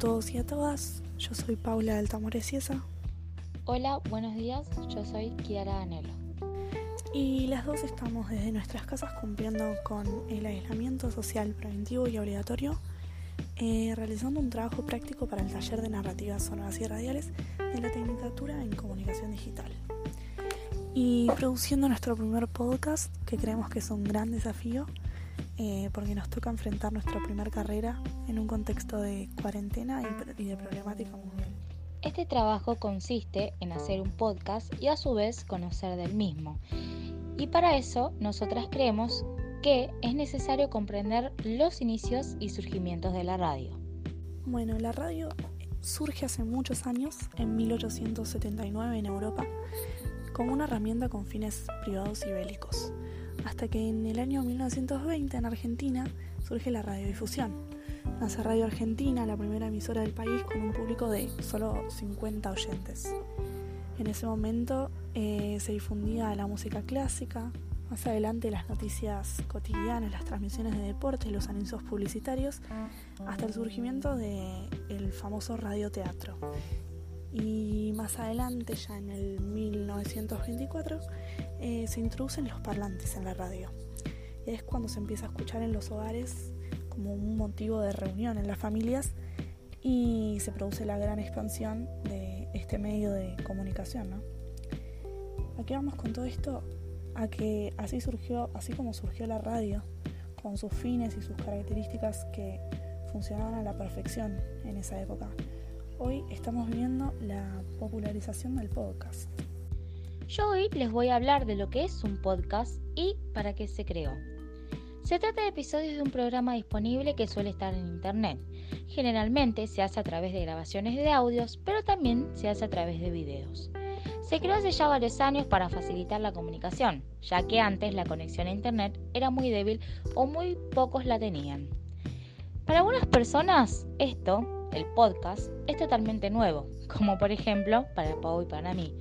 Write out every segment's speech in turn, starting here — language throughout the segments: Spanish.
todos y a todas, yo soy Paula Altamoresiesa. Hola, buenos días, yo soy Kiara Anelo. Y las dos estamos desde nuestras casas cumpliendo con el aislamiento social preventivo y obligatorio, eh, realizando un trabajo práctico para el taller de narrativas sonoras y radiales de la Tecnicatura en Comunicación Digital. Y produciendo nuestro primer podcast, que creemos que es un gran desafío, eh, porque nos toca enfrentar nuestra primera carrera en un contexto de cuarentena y, de problemática mundial. Este trabajo consiste en hacer un podcast y a su vez conocer del mismo. Y para eso nosotras creemos que es necesario comprender los inicios y surgimientos de la radio. Bueno, la radio surge hace muchos años, en 1879 en Europa, como una herramienta con fines privados y bélicos hasta que en el año 1920 en Argentina surge la radiodifusión. Nace Radio Argentina, la primera emisora del país, con un público de solo 50 oyentes. En ese momento eh, se difundía la música clásica, más adelante las noticias cotidianas, las transmisiones de deportes, los anuncios publicitarios, hasta el surgimiento del famoso radioteatro. Y más adelante, ya en el 1924, eh, se introducen los parlantes en la radio. Y es cuando se empieza a escuchar en los hogares como un motivo de reunión en las familias y se produce la gran expansión de este medio de comunicación. ¿no? ¿A qué vamos con todo esto? A que así surgió, así como surgió la radio, con sus fines y sus características que funcionaban a la perfección en esa época. Hoy estamos viendo la popularización del podcast. Yo hoy les voy a hablar de lo que es un podcast y para qué se creó. Se trata de episodios de un programa disponible que suele estar en Internet. Generalmente se hace a través de grabaciones de audios, pero también se hace a través de videos. Se creó hace ya varios años para facilitar la comunicación, ya que antes la conexión a Internet era muy débil o muy pocos la tenían. Para algunas personas esto, el podcast, es totalmente nuevo, como por ejemplo para Pau y para mí.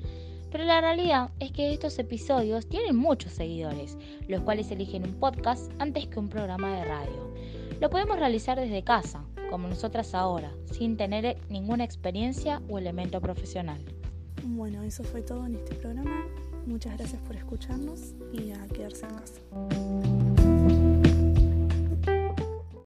Pero la realidad es que estos episodios tienen muchos seguidores, los cuales eligen un podcast antes que un programa de radio. Lo podemos realizar desde casa, como nosotras ahora, sin tener ninguna experiencia o elemento profesional. Bueno, eso fue todo en este programa. Muchas gracias por escucharnos y a quedarse en casa.